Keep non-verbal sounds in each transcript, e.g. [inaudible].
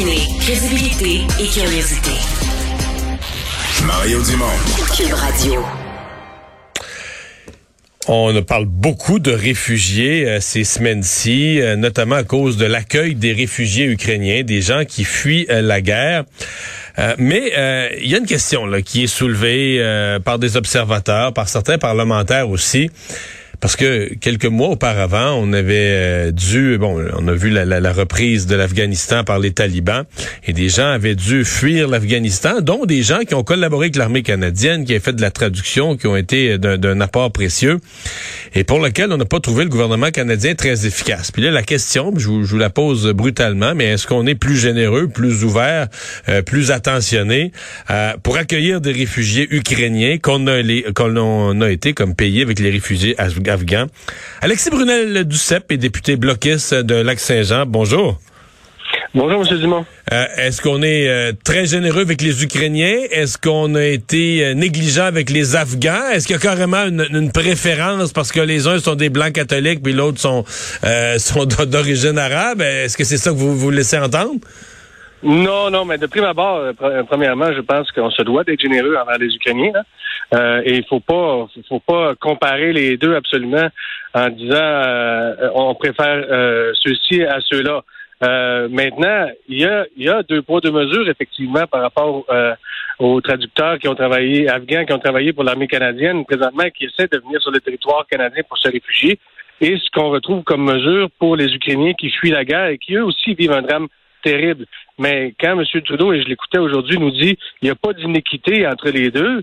Combiner crédibilité et curiosité. Mario Dumont. Cube Radio. On parle beaucoup de réfugiés euh, ces semaines-ci, euh, notamment à cause de l'accueil des réfugiés ukrainiens, des gens qui fuient euh, la guerre. mais il y a une question là, qui est soulevée par des observateurs, par certains parlementaires aussi. Parce que quelques mois auparavant, on avait euh, dû, bon, on a vu la, reprise de l'Afghanistan par les talibans, et des gens avaient dû fuir l'Afghanistan, dont des gens qui ont collaboré avec l'armée canadienne, qui ont fait de la traduction, qui ont été d'un apport précieux, et pour lequel on n'a pas trouvé le gouvernement canadien très efficace. Puis là, la question, je vous, la pose brutalement, mais est-ce qu'on est plus généreux, plus ouvert, euh, plus attentionné euh, pour accueillir des réfugiés ukrainiens qu'on a, qu'on a été comme pays avec les réfugiés afghans? Afghan. Alexis Brunel Duceppe est député bloquiste de Lac-Saint-Jean. Bonjour. Bonjour, M. Dumont. Euh, est-ce qu'on est euh, très généreux avec les Ukrainiens? Est-ce qu'on a été euh, négligent avec les Afghans? Est-ce qu'il y a carrément une, préférence parce que les uns sont des blancs catholiques puis l'autre sont, [laughs] sont d'origine arabe? Est-ce que c'est ça que vous vous laissez entendre? Non, non, mais de prime abord, premièrement, je pense qu'on se doit d'être généreux envers les Ukrainiens. Euh, et il faut pas, faut pas comparer les deux absolument en disant euh, on préfère euh, ceux-ci à ceux-là. maintenant, il y a, il y a deux poids deux mesures effectivement par rapport aux traducteurs qui ont travaillé afghans qui ont travaillé pour l'armée canadienne présentement qui essaient de venir sur le territoire canadien pour se réfugier et ce qu'on retrouve comme mesure pour les Ukrainiens qui fuient la guerre et qui eux aussi vivent un drame terrible. Mais quand M. Trudeau, et je l'écoutais aujourd'hui, nous dit il n'y a pas d'inéquité entre les deux,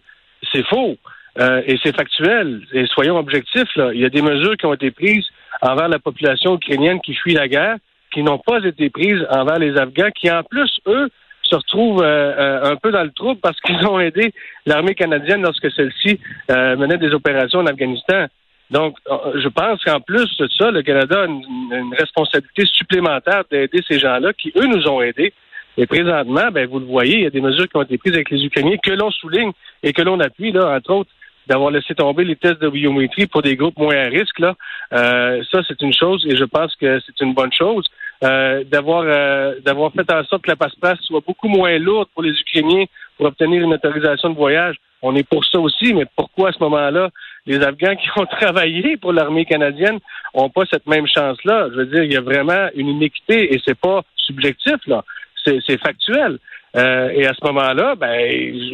c'est faux. Euh, et c'est factuel. Et soyons objectifs, là. Il y a des mesures qui ont été prises envers la population ukrainienne qui fuit la guerre, qui n'ont pas été prises envers les Afghans, qui en plus, eux, se retrouvent euh, euh, un peu dans le trouble parce qu'ils ont aidé l'armée canadienne lorsque celle-ci menait des opérations en Afghanistan. Donc, je pense qu'en plus de ça, le Canada a une, une responsabilité supplémentaire d'aider ces gens-là qui, eux, nous ont aidés. Et présentement, ben, vous le voyez, il y a des mesures qui ont été prises avec les Ukrainiens que l'on souligne et que l'on appuie, là, entre autres, d'avoir laissé tomber les tests de biométrie pour des groupes moins à risque. Là. Euh, ça, c'est une chose et je pense que c'est une bonne chose. Euh, d'avoir euh, d'avoir fait en sorte que la passe-passe soit beaucoup moins lourde pour les Ukrainiens pour obtenir une autorisation de voyage. On est pour ça aussi, mais pourquoi à ce moment-là, les Afghans [laughs] qui ont travaillé pour l'armée canadienne n'ont pas cette même chance-là? Je veux dire, il y a vraiment une inéquité et c'est pas subjectif, là c'est factuel. Euh, et à ce moment-là, ben,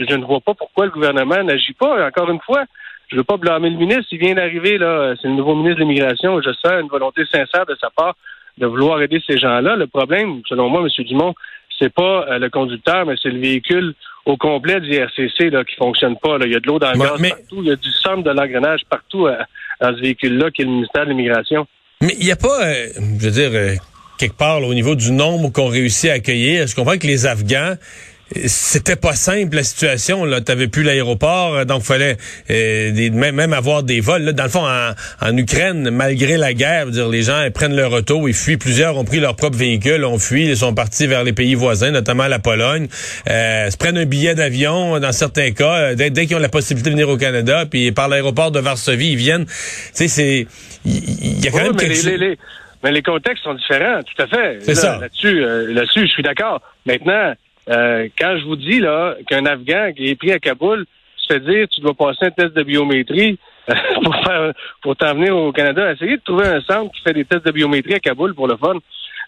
je, ne vois pas pourquoi le gouvernement n'agit pas. Encore une fois, je ne veux pas blâmer le ministre. Il vient d'arriver, là, c'est le nouveau ministre de l'Immigration. Je sens une volonté sincère de sa part de vouloir aider ces gens-là. Le problème, selon moi, M. Dumont, c'est pas euh, le conducteur, mais c'est le véhicule au complet du RCC là, qui fonctionne pas. Là. Il y a de l'eau dans le gaz partout. Il y a du sang de l'engrenage partout euh, dans ce véhicule-là qui est le ministère de l'Immigration. Mais il n'y a pas, je veux dire, quelque part au niveau du nombre qu'on réussit à accueillir. Je comprends que les Afghans, c'était pas simple la situation. Là, t'avais plus l'aéroport, euh, donc fallait euh, même, avoir des vols. Là, dans le fond, en, Ukraine, malgré la guerre, dire les gens prennent leur auto, ils fuient. Plusieurs ont pris leur propre véhicule, ont fui, ils sont partis vers les pays voisins, notamment la Pologne. Euh, se prennent un billet d'avion dans certains cas euh, dès, qu'ils ont la possibilité de venir au Canada, puis par l'aéroport de Varsovie, ils viennent. Tu sais, c'est il y, a quand même quelque mais les contextes sont différents, tout à fait. C'est ça. Là-dessus, euh, là-dessus, je suis d'accord. Maintenant, euh, quand je vous dis là qu'un Afghan qui est pris à Kaboul se fait dire tu dois passer un test de biométrie [laughs] pour faire pour t'en venir au Canada, essayez de trouver un centre qui fait des tests de biométrie à Kaboul pour le fun.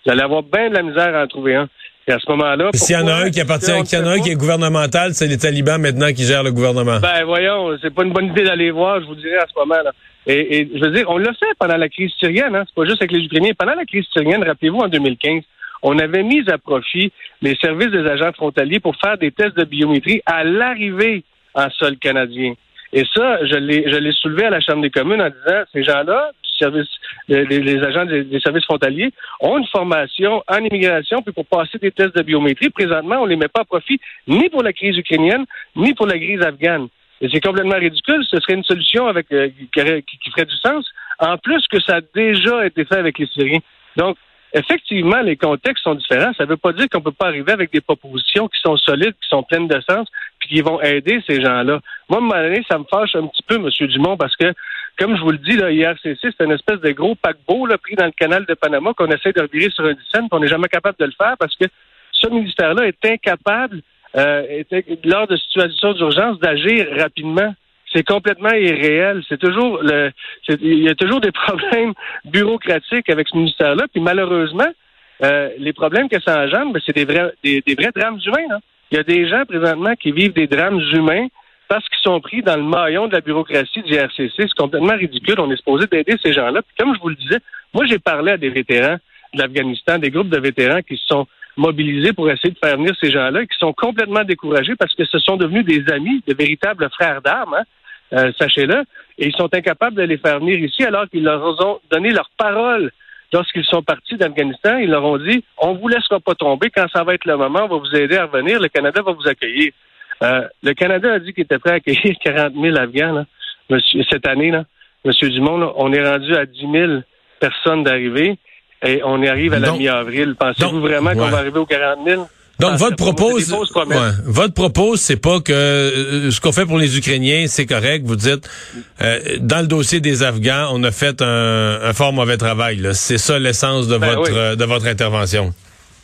Vous allez avoir bien de la misère à en trouver un. Et à ce moment-là. S'il y en a un qui appartient, s'il y en a un qui est gouvernemental, c'est les talibans maintenant qui gèrent le gouvernement. Ben voyons, c'est pas une bonne idée d'aller voir, je vous dirais à ce moment-là. Et, je veux dire, on l'a fait pendant la crise syrienne, hein? c'est pas juste avec les Ukrainiens. Pendant la crise syrienne, rappelez-vous, en 2015, on avait mis à profit les services des agents frontaliers pour faire des tests de biométrie à l'arrivée en sol canadien. Et ça, je l'ai, soulevé à la Chambre des communes en disant, ces gens-là, les, agents des, services frontaliers, ont une formation en immigration, puis pour passer des tests de biométrie, présentement, on les met pas à profit ni pour la crise ukrainienne, ni pour la crise afghane. C'est complètement ridicule. Ce serait une solution avec euh, qui, ferait du sens. En plus que ça a déjà été fait avec les Syriens. Donc, effectivement, les contextes sont différents. Ça ne veut pas dire qu'on ne peut pas arriver avec des propositions qui sont solides, qui sont pleines de sens, puis qui vont aider ces gens-là. Moi, à un moment donné, ça me fâche un petit peu, M. Dumont, parce que, comme je vous le dis, là, IRCC, c'est une espèce de gros paquebot là, pris dans le canal de Panama qu'on essaie de revirer sur un dizaine, puis on n'est jamais capable de le faire parce que ce ministère-là est incapable, euh, lors de situations d'urgence, d'agir rapidement. C'est complètement irréel. C'est toujours le, il y a toujours des [laughs] problèmes bureaucratiques avec ce ministère-là. Puis malheureusement, euh, les problèmes que ça engendre, ben, c'est des vrais, des, vrais drames humains. Il y a des gens présentement qui vivent des drames humains parce qu'ils sont pris dans le maillon de la bureaucratie du RCC. C'est complètement ridicule. On est supposé d'aider ces gens-là. Puis comme je vous le disais, moi j'ai parlé à des vétérans de l'Afghanistan, des groupes de vétérans qui se sont mobilisés pour essayer de faire venir ces gens-là qui sont complètement découragés parce que ce sont devenus des amis, de véritables frères d'armes, hein, euh, sachez-le, et ils sont incapables de les faire venir ici alors qu'ils leur ont donné leur parole lorsqu'ils sont partis d'Afghanistan. Ils leur ont dit, on vous laissera pas tomber quand ça va être le moment, on va vous aider à revenir, le Canada va vous accueillir. Euh, le Canada a dit qu'il était prêt à accueillir [laughs] 40 000 Afghans là, monsieur, cette année. Là. Monsieur Dumont, on est rendu à 10 000 personnes d'arrivée et on y arrive à la mi-avril. Pensez-vous vraiment qu'on va arriver aux 40 000? Donc votre propos, votre propos, c'est pas que euh, ce qu'on fait pour les Ukrainiens, c'est correct. Vous dites euh, dans le dossier des Afghans, on a fait un, fort mauvais travail. C'est ça l'essence de ben votre de votre intervention.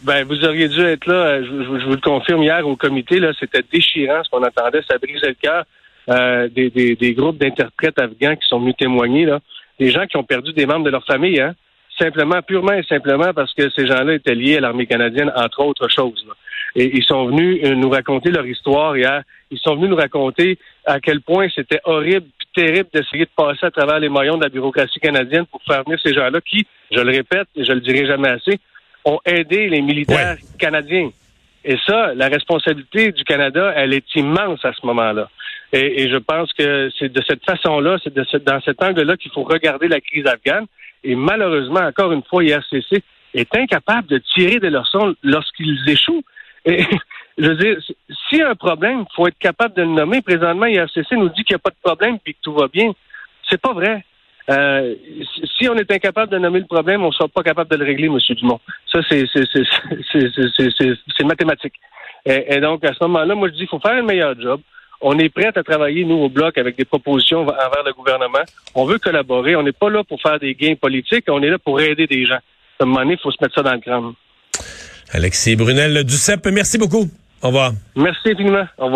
Ben, vous auriez dû être là. Euh, je, vous le confirme hier au comité. Là, c'était déchirant ce qu'on entendait. Ça brisait le cœur euh, des, des, des, groupes d'interprètes afghans qui sont venus témoigner. Là, des gens qui ont perdu des membres de leur famille. Hein, simplement, purement et simplement parce que ces gens-là étaient liés à l'armée canadienne, entre autres choses. Et ils sont venus euh, nous raconter leur histoire hier. Ils sont venus nous raconter à quel point c'était horrible, terrible d'essayer de passer à travers les maillons de la bureaucratie canadienne pour faire venir ces gens-là qui, je le répète, et je le dirai jamais assez, ont aidé les militaires canadiens. Et ça, la responsabilité du Canada, elle est immense à ce moment-là. Et, je pense que c'est de cette façon-là, c'est dans cet angle-là qu'il faut regarder la crise afghane. Et malheureusement, encore une fois, IRCC est incapable de tirer des leçons lorsqu'ils échouent. Et, [laughs] je veux dire, s'il y a un problème, il faut être capable de le nommer. Présentement, IRCC nous dit qu'il n'y a pas de problème et que tout va bien. C'est pas vrai. Euh, si on est incapable de nommer le problème, on ne sera pas capable de le régler, M. Dumont. Ça, c'est mathématique. Et, donc, à ce moment-là, moi, je dis qu'il faut faire un meilleur job. On est prêt à travailler, nous, au Bloc, avec des propositions envers le gouvernement. On veut collaborer. On n'est pas là pour faire des gains politiques. On est là pour aider des gens. À un moment donné, il faut se mettre ça dans le crâne. Alexis Brunel Duceppe, merci beaucoup. Au revoir. Merci infiniment. Au revoir.